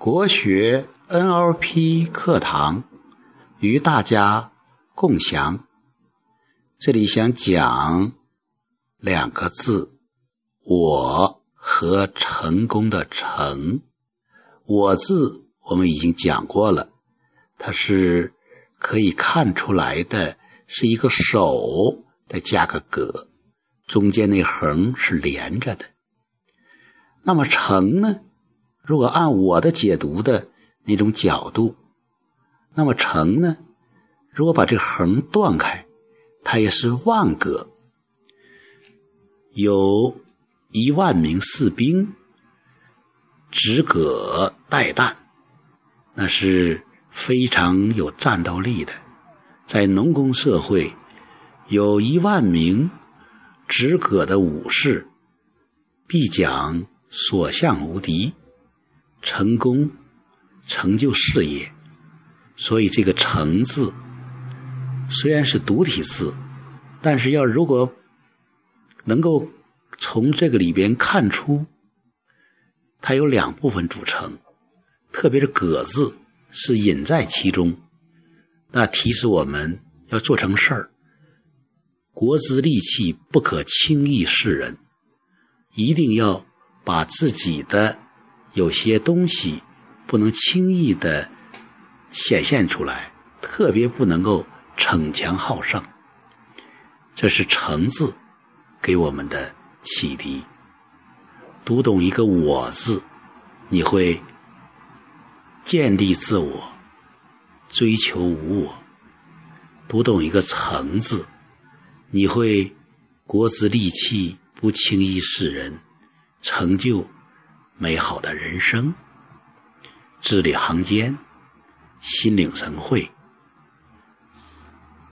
国学 NLP 课堂与大家共享。这里想讲两个字：我和成功的成。我字我们已经讲过了，它是可以看出来的，是一个手，再加个格，中间那横是连着的。那么成呢？如果按我的解读的那种角度，那么成呢？如果把这横断开，它也是万格，有一万名士兵执戈待旦，那是非常有战斗力的。在农耕社会，有一万名执戈的武士，必讲所向无敌。成功、成就事业，所以这个“成”字虽然是独体字，但是要如果能够从这个里边看出，它有两部分组成，特别是“葛”字是隐在其中，那提示我们要做成事儿，国之利器不可轻易示人，一定要把自己的。有些东西不能轻易的显现出来，特别不能够逞强好胜。这是“成”字给我们的启迪。读懂一个“我”字，你会建立自我，追求无我；读懂一个“成”字，你会国之利器不轻易示人，成就。美好的人生，字里行间，心领神会。